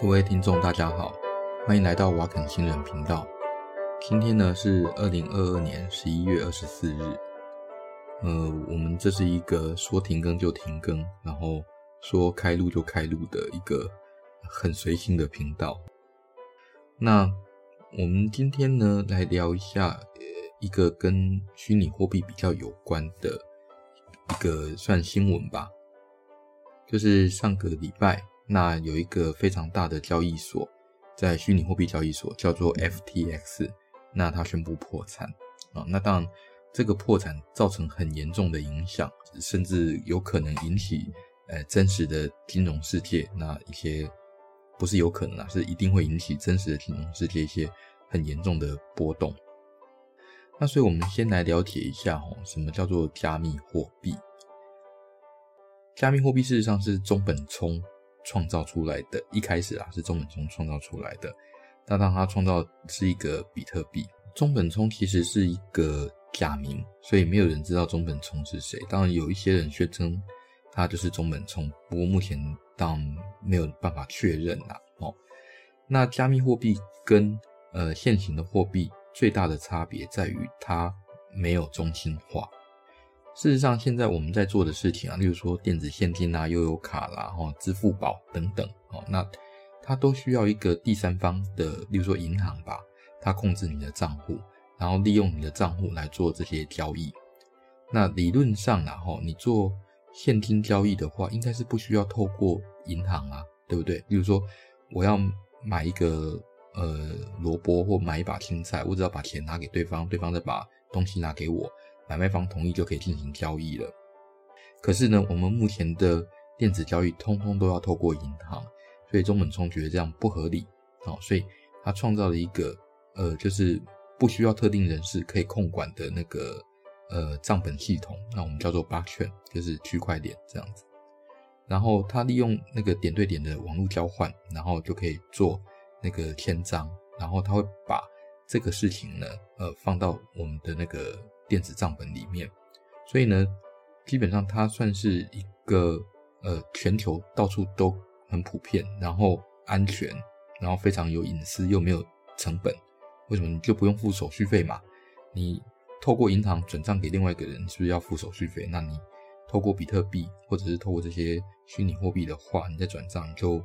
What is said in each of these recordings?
各位听众，大家好，欢迎来到瓦肯新人频道。今天呢是二零二二年十一月二十四日。呃，我们这是一个说停更就停更，然后说开录就开录的一个很随性的频道。那我们今天呢来聊一下，呃，一个跟虚拟货币比较有关的一个算新闻吧，就是上个礼拜。那有一个非常大的交易所，在虚拟货币交易所叫做 FTX，那它宣布破产啊。那当然，这个破产造成很严重的影响，甚至有可能引起呃真实的金融世界那一些不是有可能啊，是一定会引起真实的金融世界一些很严重的波动。那所以我们先来了解一下哦，什么叫做加密货币？加密货币事实上是中本聪。创造出来的，一开始啊是中本聪创造出来的，那当他创造是一个比特币，中本聪其实是一个假名，所以没有人知道中本聪是谁。当然有一些人宣称他就是中本聪，不过目前当没有办法确认啦。哦，那加密货币跟呃现行的货币最大的差别在于它没有中心化。事实上，现在我们在做的事情啊，例如说电子现金啊、悠游卡啦、哈、支付宝等等，哦，那它都需要一个第三方的，例如说银行吧，它控制你的账户，然后利用你的账户来做这些交易。那理论上啊，哈，你做现金交易的话，应该是不需要透过银行啊，对不对？例如说，我要买一个呃萝卜或买一把青菜，我只要把钱拿给对方，对方再把东西拿给我。买卖方同意就可以进行交易了。可是呢，我们目前的电子交易通通都要透过银行，所以中本聪觉得这样不合理，好，所以他创造了一个呃，就是不需要特定人士可以控管的那个呃账本系统，那我们叫做 blockchain，就是区块链这样子。然后他利用那个点对点的网络交换，然后就可以做那个签章，然后他会把这个事情呢，呃，放到我们的那个。电子账本里面，所以呢，基本上它算是一个呃全球到处都很普遍，然后安全，然后非常有隐私又没有成本。为什么你就不用付手续费嘛？你透过银行转账给另外一个人，是不是要付手续费？那你透过比特币或者是透过这些虚拟货币的话，你再转账就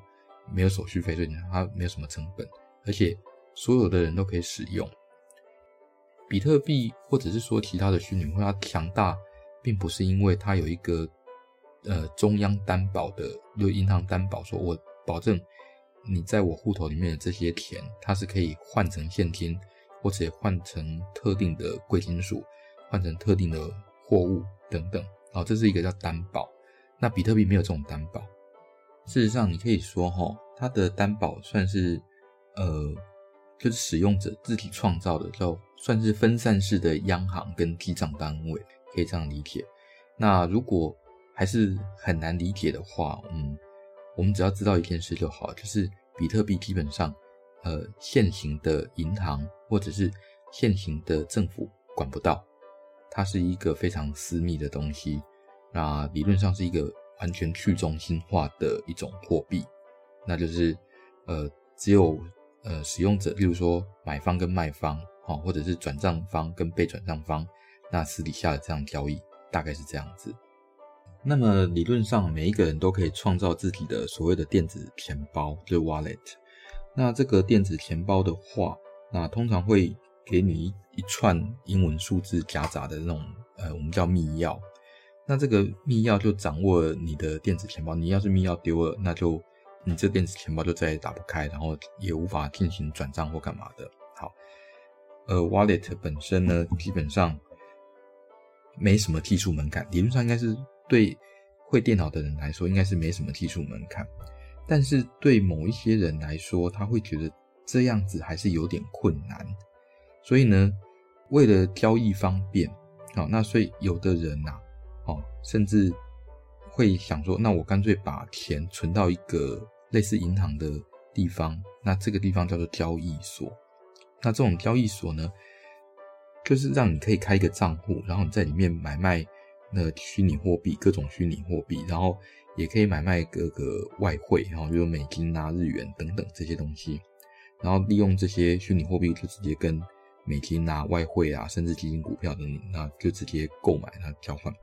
没有手续费，所以它没有什么成本，而且所有的人都可以使用。比特币或者是说其他的虚拟货币，它强大，并不是因为它有一个呃中央担保的，有银行担保，说我保证你在我户头里面的这些钱，它是可以换成现金，或者换成特定的贵金属，换成特定的货物等等。哦，这是一个叫担保。那比特币没有这种担保。事实上，你可以说哈，它的担保算是呃。就是使用者自己创造的，叫算是分散式的央行跟记账单位，可以这样理解。那如果还是很难理解的话，嗯，我们只要知道一件事就好，就是比特币基本上，呃，现行的银行或者是现行的政府管不到，它是一个非常私密的东西。那理论上是一个完全去中心化的一种货币，那就是呃，只有。呃，使用者，例如说买方跟卖方，好，或者是转账方跟被转账方，那私底下的这样交易大概是这样子。那么理论上，每一个人都可以创造自己的所谓的电子钱包，就是 wallet。那这个电子钱包的话，那通常会给你一一串英文数字夹杂的那种，呃，我们叫密钥。那这个密钥就掌握你的电子钱包，你要是密钥丢了，那就。你这电子钱包就再也打不开，然后也无法进行转账或干嘛的。好，呃，Wallet 本身呢，基本上没什么技术门槛，理论上应该是对会电脑的人来说，应该是没什么技术门槛。但是对某一些人来说，他会觉得这样子还是有点困难。所以呢，为了交易方便，好，那所以有的人呐，哦，甚至会想说，那我干脆把钱存到一个。类似银行的地方，那这个地方叫做交易所。那这种交易所呢，就是让你可以开一个账户，然后你在里面买卖那虚拟货币，各种虚拟货币，然后也可以买卖各个外汇，然后比如美金啊、日元等等这些东西，然后利用这些虚拟货币就直接跟美金啊、外汇啊，甚至基金、股票等等，那就直接购买它交换。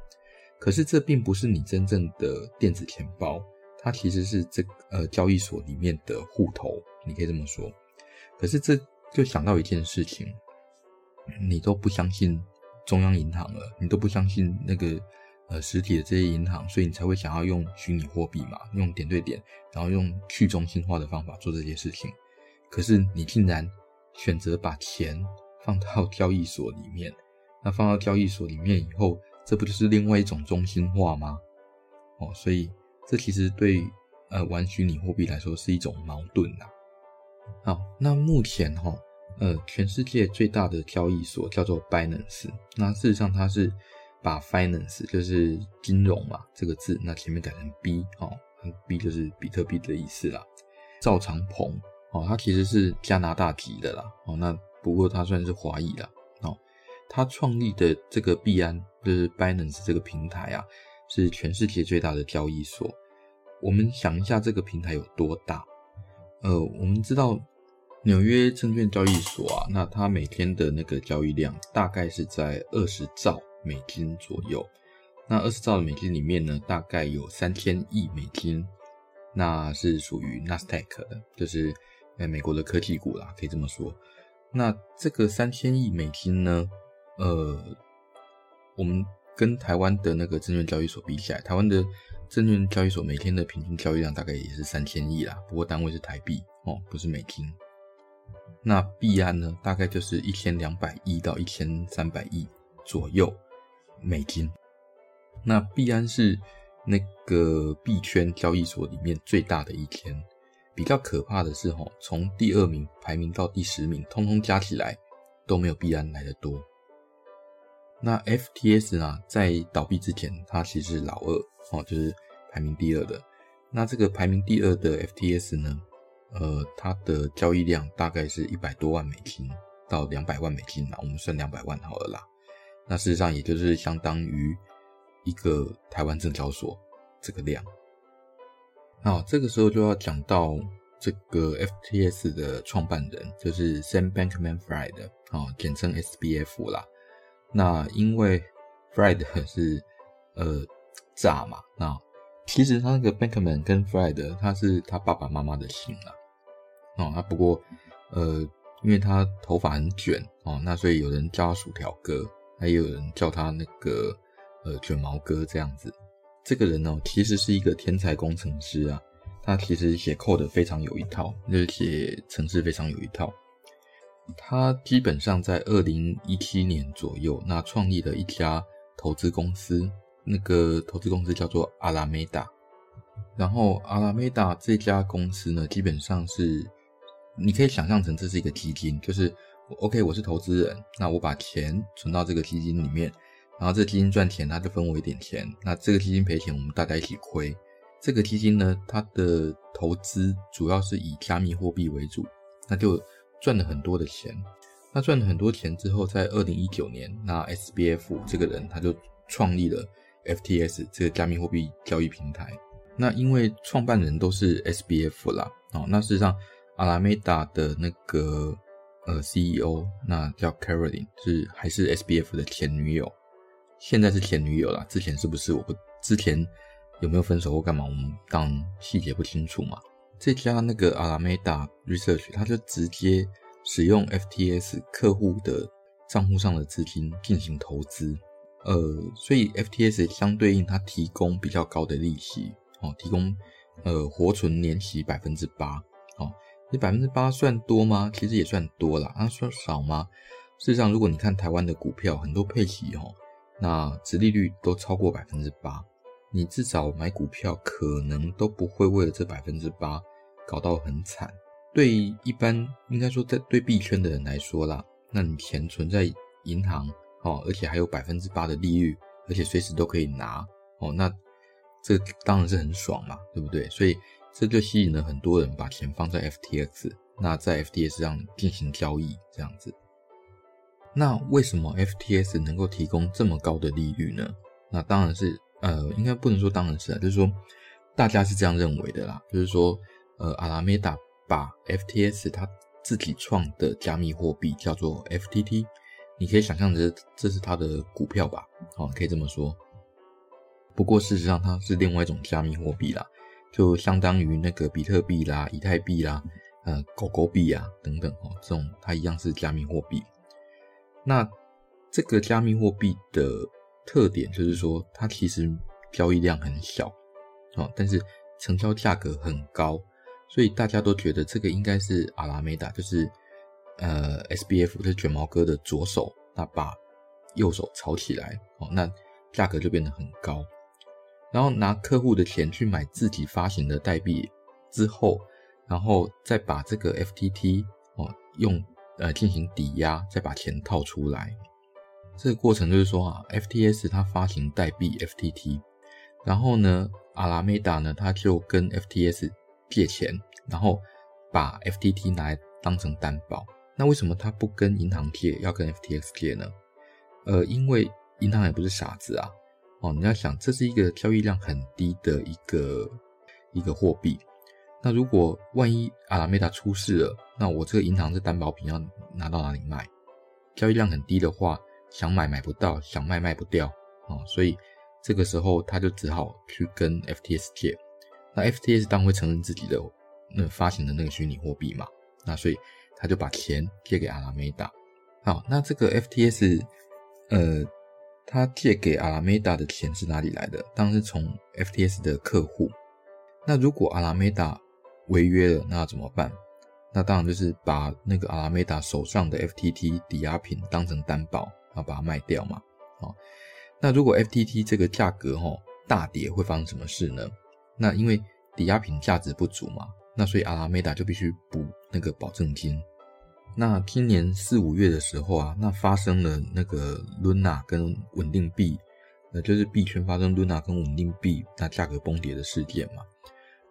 可是这并不是你真正的电子钱包，它其实是这呃交易所里面的户头，你可以这么说。可是这就想到一件事情，你都不相信中央银行了，你都不相信那个。呃，实体的这些银行，所以你才会想要用虚拟货币嘛，用点对点，然后用去中心化的方法做这些事情。可是你竟然选择把钱放到交易所里面，那放到交易所里面以后，这不就是另外一种中心化吗？哦，所以这其实对呃玩虚拟货币来说是一种矛盾啦。好，那目前哈，呃，全世界最大的交易所叫做 Binance，那事实上它是。把 finance 就是金融嘛这个字，那前面改成 B 哦，B 就是比特币的意思啦。赵长鹏哦，他其实是加拿大籍的啦哦，那不过他算是华裔啦哦。他创立的这个币安就是 Binance 这个平台啊，是全世界最大的交易所。我们想一下这个平台有多大？呃，我们知道纽约证券交易所啊，那它每天的那个交易量大概是在二十兆。美金左右，那二十兆的美金里面呢，大概有三千亿美金，那是属于纳斯达克的，就是在美国的科技股啦，可以这么说。那这个三千亿美金呢，呃，我们跟台湾的那个证券交易所比起来，台湾的证券交易所每天的平均交易量大概也是三千亿啦，不过单位是台币哦，不是美金。那币安呢，大概就是一千两百亿到一千三百亿左右。美金，那币安是那个币圈交易所里面最大的一天。比较可怕的是，吼，从第二名排名到第十名，通通加起来都没有币安来的多。那 FTS 呢，在倒闭之前，它其实是老二，哦，就是排名第二的。那这个排名第二的 FTS 呢，呃，它的交易量大概是一百多万美金到两百万美金啦，我们算两百万好了啦。那事实上，也就是相当于一个台湾证交所这个量。那这个时候就要讲到这个 FTS 的创办人，就是 Sam Bankman-Fried 啊，简称 SBF 啦。那因为 Fried 是呃炸嘛，那其实他那个 Bankman 跟 Fred，他是他爸爸妈妈的姓啦。哦，那不过呃，因为他头发很卷哦，那所以有人叫他薯条哥。还有人叫他那个呃卷毛哥这样子，这个人呢，其实是一个天才工程师啊，他其实写 code 非常有一套，就是写程式非常有一套。他基本上在二零一七年左右，那创立了一家投资公司，那个投资公司叫做阿拉梅达。然后阿拉梅达这家公司呢，基本上是你可以想象成这是一个基金，就是。OK，我是投资人，那我把钱存到这个基金里面，然后这基金赚钱，他就分我一点钱。那这个基金赔钱，我们大家一起亏。这个基金呢，它的投资主要是以加密货币为主，那就赚了很多的钱。那赚了很多钱之后，在二零一九年，那 SBF 这个人他就创立了 FTS 这个加密货币交易平台。那因为创办人都是 SBF 啦，哦，那事实上阿拉梅达的那个。呃，CEO 那叫 Caroline，是还是 SBF 的前女友，现在是前女友啦。之前是不是？我不之前有没有分手或干嘛？我们当细节不清楚嘛。这家那个 Alameda Research，他就直接使用 FTS 客户的账户上的资金进行投资，呃，所以 FTS 相对应它提供比较高的利息，哦，提供呃活存年息百分之八，哦。你百分之八算多吗？其实也算多啦。啊，算少吗？事实上，如果你看台湾的股票，很多配息哦，那殖利率都超过百分之八。你至少买股票可能都不会为了这百分之八搞到很惨。对一般应该说在对币圈的人来说啦，那你钱存在银行哦，而且还有百分之八的利率，而且随时都可以拿哦，那这当然是很爽嘛，对不对？所以。这就吸引了很多人把钱放在 FTX，那在 FTS 上进行交易，这样子。那为什么 FTS 能够提供这么高的利率呢？那当然是，呃，应该不能说当然是啊，就是说大家是这样认为的啦，就是说，呃，阿拉梅达把 FTX 它自己创的加密货币叫做 FTT，你可以想象这这是它的股票吧，好，可以这么说。不过事实上它是另外一种加密货币啦，就相当于那个比特币啦、以太币啦、呃狗狗币啊等等哦，这种它一样是加密货币。那这个加密货币的特点就是说，它其实交易量很小，哦，但是成交价格很高，所以大家都觉得这个应该是阿拉梅达，就是呃 SBF，就是卷毛哥的左手，那把右手炒起来，哦，那价格就变得很高。然后拿客户的钱去买自己发行的代币之后，然后再把这个 FTT 哦用呃进行抵押，再把钱套出来。这个过程就是说啊，F T S 它发行代币 FTT，然后呢，阿拉梅达呢，他就跟 F T S 借钱，然后把 FTT 拿来当成担保。那为什么他不跟银行借，要跟 FTX 借呢？呃，因为银行也不是傻子啊。哦，你要想，这是一个交易量很低的一个一个货币。那如果万一阿拉梅达出事了，那我这个银行这担保品要拿到哪里卖？交易量很低的话，想买买不到，想卖卖不掉。哦，所以这个时候他就只好去跟 FTX 借。那 FTX 当然会承认自己的那发行的那个虚拟货币嘛。那所以他就把钱借给阿拉梅达。好，那这个 FTS，呃。他借给阿拉梅达的钱是哪里来的？当然是从 FTS 的客户。那如果阿拉梅达违约了，那怎么办？那当然就是把那个阿拉梅达手上的 FTT 抵押品当成担保，然后把它卖掉嘛。好，那如果 FTT 这个价格齁大跌，会发生什么事呢？那因为抵押品价值不足嘛，那所以阿拉梅达就必须补那个保证金。那今年四五月的时候啊，那发生了那个 Luna 跟稳定币，那就是币圈发生 Luna 跟稳定币那价格崩跌的事件嘛。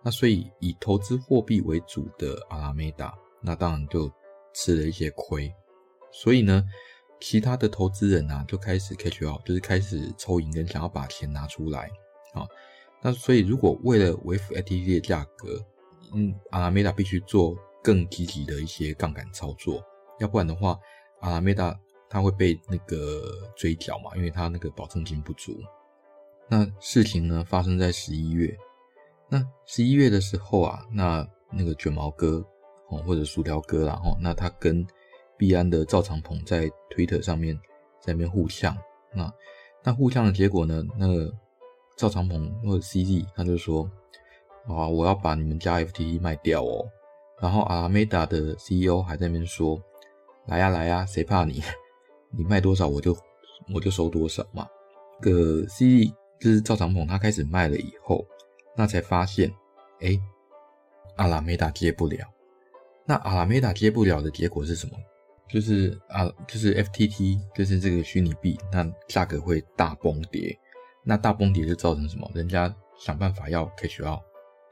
那所以以投资货币为主的阿拉梅达，那当然就吃了一些亏。所以呢，其他的投资人啊，就开始 catch out，就是开始抽银根，想要把钱拿出来啊。那所以如果为了维护 FTT 的价格，嗯，阿拉梅达必须做。更积极的一些杠杆操作，要不然的话，阿拉梅达他会被那个追缴嘛，因为他那个保证金不足。那事情呢发生在十一月，那十一月的时候啊，那那个卷毛哥哦或者薯条哥啦哦，那他跟币安的赵长鹏在推特上面在那边互呛，那那互呛的结果呢，那个赵长鹏或者 CZ 他就说啊，我要把你们家 FTT 卖掉哦。然后阿拉梅达的 CEO 还在那边说：“来呀来呀，谁怕你？你卖多少我就我就收多少嘛。”个 C 就是赵长鹏，他开始卖了以后，那才发现，哎，阿拉梅达接不了。那阿拉梅达接不了的结果是什么？就是啊，就是 FTT，就是这个虚拟币，那价格会大崩跌。那大崩跌就造成什么？人家想办法要 cash out，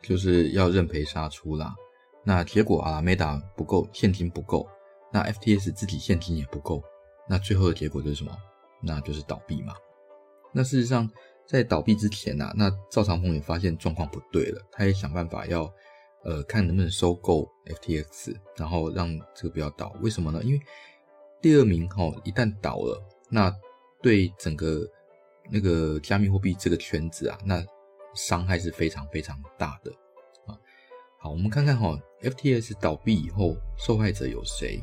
就是要认赔杀出啦。那结果阿拉梅达不够现金不够，那 FTX 自己现金也不够，那最后的结果就是什么？那就是倒闭嘛。那事实上在倒闭之前啊，那赵长鹏也发现状况不对了，他也想办法要呃看能不能收购 FTX，然后让这个不要倒。为什么呢？因为第二名哈一旦倒了，那对整个那个加密货币这个圈子啊，那伤害是非常非常大的。好，我们看看哈，FTS 倒闭以后，受害者有谁？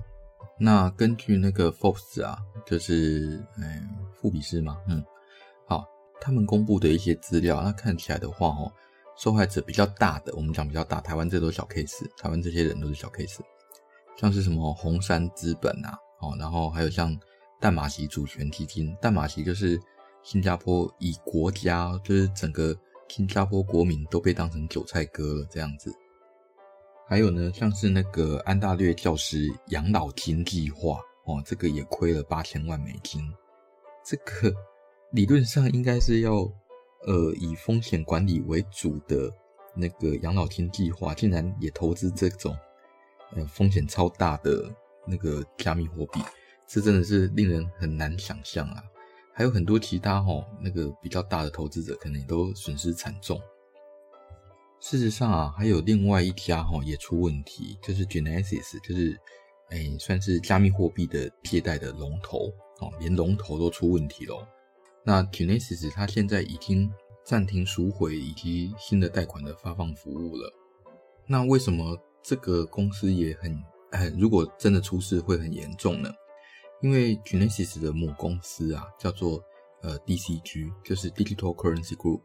那根据那个 foss 啊，就是嗯，富比士嘛，嗯，好，他们公布的一些资料，那看起来的话，哦，受害者比较大的，我们讲比较大，台湾这都是小 case，台湾这些人都是小 case，像是什么红杉资本啊，哦，然后还有像淡马锡主权基金，淡马锡就是新加坡以国家，就是整个新加坡国民都被当成韭菜割了这样子。还有呢，像是那个安大略教师养老金计划哦，这个也亏了八千万美金。这个理论上应该是要呃以风险管理为主的那个养老金计划，竟然也投资这种呃风险超大的那个加密货币，这真的是令人很难想象啊！还有很多其他哈、哦、那个比较大的投资者，可能也都损失惨重。事实上啊，还有另外一家哈也出问题，就是 Genesis，就是诶算是加密货币的借贷的龙头哦，连龙头都出问题了。那 Genesis 它现在已经暂停赎回以及新的贷款的发放服务了。那为什么这个公司也很很如果真的出事会很严重呢？因为 Genesis 的母公司啊叫做呃 DCG，就是 Digital Currency Group。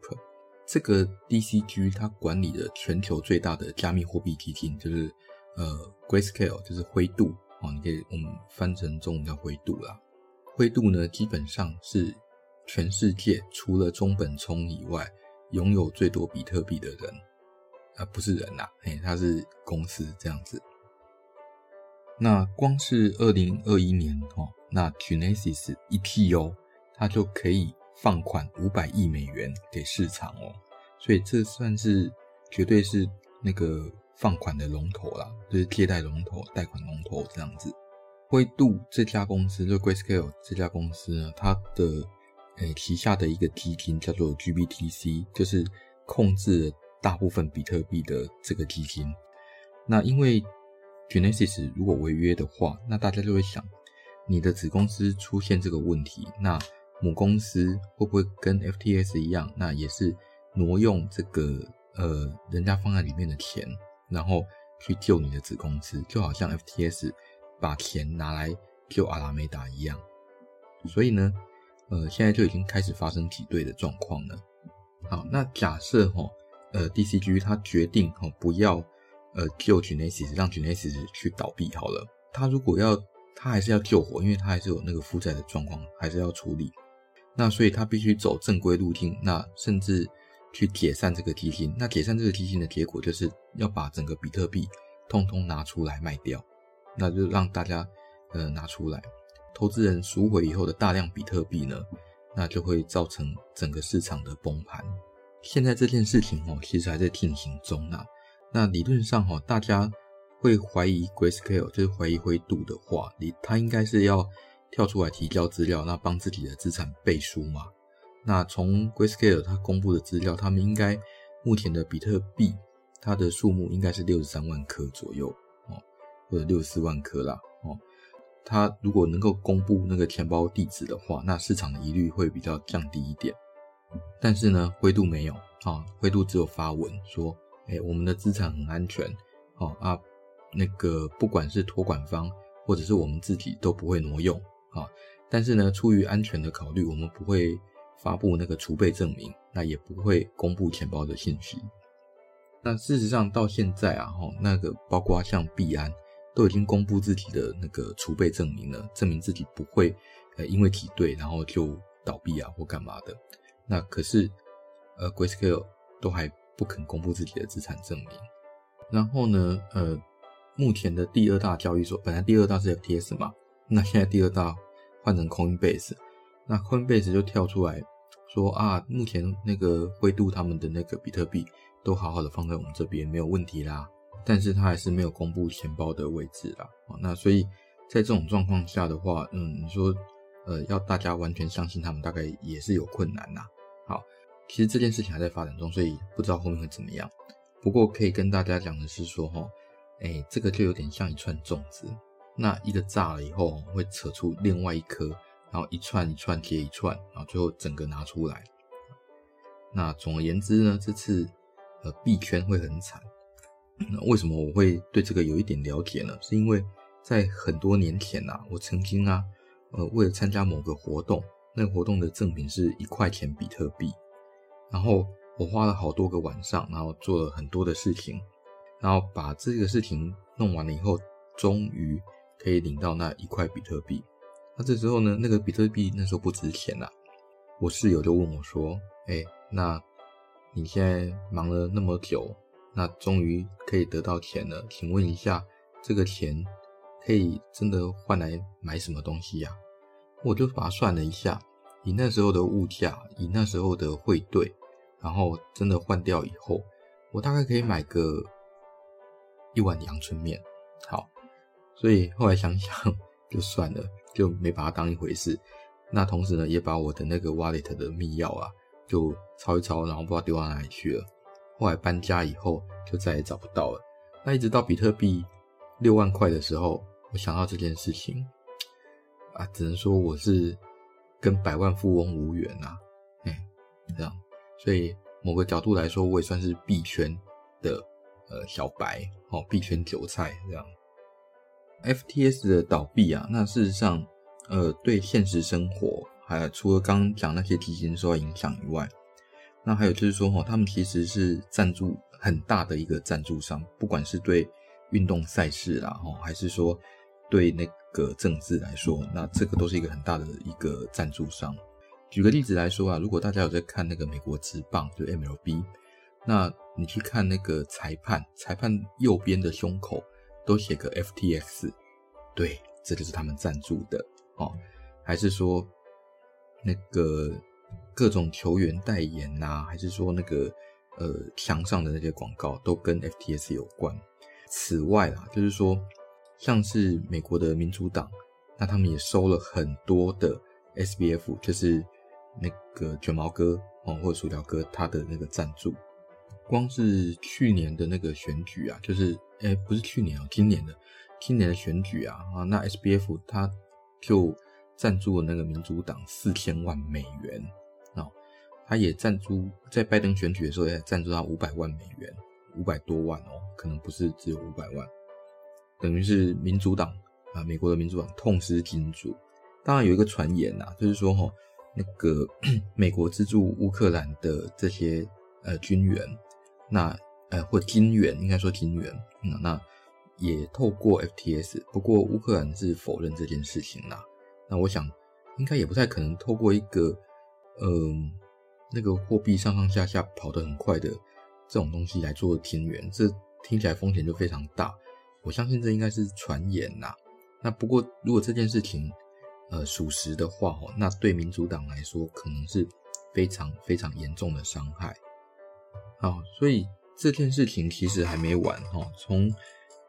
这个 DCG 它管理的全球最大的加密货币基金就是呃 Grayscale，就是灰度啊，你可以我们翻成中文叫灰度啦。灰度呢，基本上是全世界除了中本聪以外，拥有最多比特币的人啊，不是人呐，嘿，它是公司这样子。那光是二零二一年哦，那 Genesis 一 IPO，它就可以。放款五百亿美元给市场哦，所以这算是绝对是那个放款的龙头啦，就是借贷龙头、贷款龙头这样子。灰度这家公司，就 Grayscale 这家公司呢，它的诶、旗下的一个基金叫做 GBTC，就是控制大部分比特币的这个基金。那因为 Genesis 如果违约的话，那大家就会想，你的子公司出现这个问题，那母公司会不会跟 FTS 一样？那也是挪用这个呃人家放在里面的钱，然后去救你的子公司，就好像 FTS 把钱拿来救阿拉梅达一样。所以呢，呃，现在就已经开始发生挤兑的状况了。好，那假设哈，呃，DCG 他决定哈不要呃救 Genesis，让 Genesis 去倒闭好了。他如果要，他还是要救活，因为他还是有那个负债的状况，还是要处理。那所以他必须走正规路径，那甚至去解散这个基金。那解散这个基金的结果就是要把整个比特币通通拿出来卖掉，那就让大家呃拿出来，投资人赎回以后的大量比特币呢，那就会造成整个市场的崩盘。现在这件事情哦，其实还在进行中呢。那理论上哈，大家会怀疑 Grayscale，就是怀疑灰度的话，你他应该是要。跳出来提交资料，那帮自己的资产背书嘛？那从 Grayscale 他公布的资料，他们应该目前的比特币它的数目应该是六十三万颗左右哦，或者六十四万颗啦哦。他如果能够公布那个钱包地址的话，那市场的疑虑会比较降低一点。但是呢，灰度没有啊，灰度只有发文说，哎，我们的资产很安全哦啊，那个不管是托管方或者是我们自己都不会挪用。啊，但是呢，出于安全的考虑，我们不会发布那个储备证明，那也不会公布钱包的信息。那事实上到现在啊，哈，那个包括像币安都已经公布自己的那个储备证明了，证明自己不会呃因为挤兑然后就倒闭啊或干嘛的。那可是呃，Grayscale 都还不肯公布自己的资产证明。然后呢，呃，目前的第二大交易所，本来第二大是 FTS 嘛。那现在第二大换成 Coinbase，那 Coinbase 就跳出来说啊，目前那个灰度他们的那个比特币都好好的放在我们这边没有问题啦，但是他还是没有公布钱包的位置啦。那所以在这种状况下的话，嗯，你说呃要大家完全相信他们，大概也是有困难呐。好，其实这件事情还在发展中，所以不知道后面会怎么样。不过可以跟大家讲的是说哈，哎，这个就有点像一串粽子。那一个炸了以后，会扯出另外一颗，然后一串一串接一串，然后最后整个拿出来。那总而言之呢，这次呃币圈会很惨。那为什么我会对这个有一点了解呢？是因为在很多年前啊，我曾经啊，呃为了参加某个活动，那个活动的赠品是一块钱比特币，然后我花了好多个晚上，然后做了很多的事情，然后把这个事情弄完了以后，终于。可以领到那一块比特币，那这时候呢，那个比特币那时候不值钱了。我室友就问我说：“哎，那你现在忙了那么久，那终于可以得到钱了，请问一下，这个钱可以真的换来买什么东西呀？”我就把它算了一下，以那时候的物价，以那时候的汇兑，然后真的换掉以后，我大概可以买个一碗阳春面。好。所以后来想想就算了，就没把它当一回事。那同时呢，也把我的那个 wallet 的密钥啊，就抄一抄，然后不知道丢到哪里去了。后来搬家以后就再也找不到了。那一直到比特币六万块的时候，我想到这件事情，啊，只能说我是跟百万富翁无缘啊，哎，这样，所以某个角度来说，我也算是币圈的呃小白哦，币圈韭菜这样。FTS 的倒闭啊，那事实上，呃，对现实生活，还有除了刚讲那些基金受到影响以外，那还有就是说，哈，他们其实是赞助很大的一个赞助商，不管是对运动赛事啦，哈，还是说对那个政治来说，那这个都是一个很大的一个赞助商。举个例子来说啊，如果大家有在看那个美国职棒，就 MLB，那你去看那个裁判，裁判右边的胸口。都写个 FTX，对，这就是他们赞助的哦。还是说那个各种球员代言呐、还是说那个呃墙上的那些广告都跟 FTX 有关。此外啦，就是说像是美国的民主党，那他们也收了很多的 SBF，就是那个卷毛哥哦，或者薯条哥他的那个赞助。光是去年的那个选举啊，就是。哎，不是去年哦，今年的，今年的选举啊，啊，那 SBF 他就赞助了那个民主党四千万美元啊，他也赞助在拜登选举的时候也赞助他五百万美元，五百多万哦，可能不是只有五百万，等于是民主党啊，美国的民主党痛失金主。当然有一个传言呐、啊，就是说哈，那个 美国资助乌克兰的这些呃军援，那。呃，或金援，应该说金援，嗯，那也透过 FTS，不过乌克兰是否认这件事情啦。那我想，应该也不太可能透过一个，嗯、那个货币上上下下跑得很快的这种东西来做金援，这听起来风险就非常大。我相信这应该是传言呐。那不过如果这件事情，呃，属实的话，哦，那对民主党来说，可能是非常非常严重的伤害。好，所以。这件事情其实还没完哈，从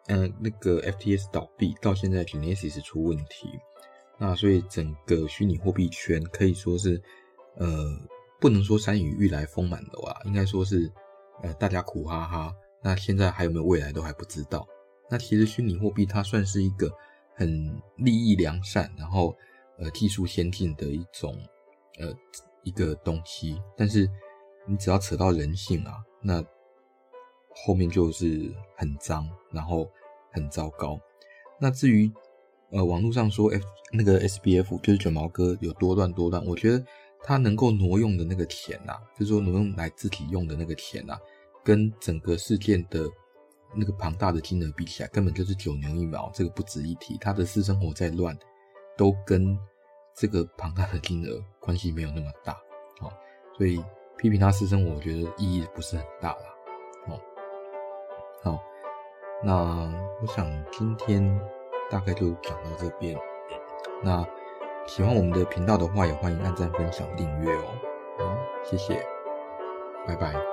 呃那个 FTS 倒闭到现在 Genesis 出问题，那所以整个虚拟货币圈可以说是呃不能说山雨欲来风满楼啊，应该说是呃大家苦哈哈。那现在还有没有未来都还不知道。那其实虚拟货币它算是一个很利益良善，然后呃技术先进的一种呃一个东西，但是你只要扯到人性啊，那后面就是很脏，然后很糟糕。那至于呃网络上说 F 那个 SBF 就是卷毛哥有多乱多乱，我觉得他能够挪用的那个钱呐、啊，就是说挪用来自己用的那个钱呐、啊，跟整个事件的那个庞大的金额比起来，根本就是九牛一毛，这个不值一提。他的私生活再乱，都跟这个庞大的金额关系没有那么大。好，所以批评他私生活，我觉得意义不是很大啦。好，那我想今天大概就讲到这边。那喜欢我们的频道的话，也欢迎按赞、分享、订阅哦。好，谢谢，拜拜。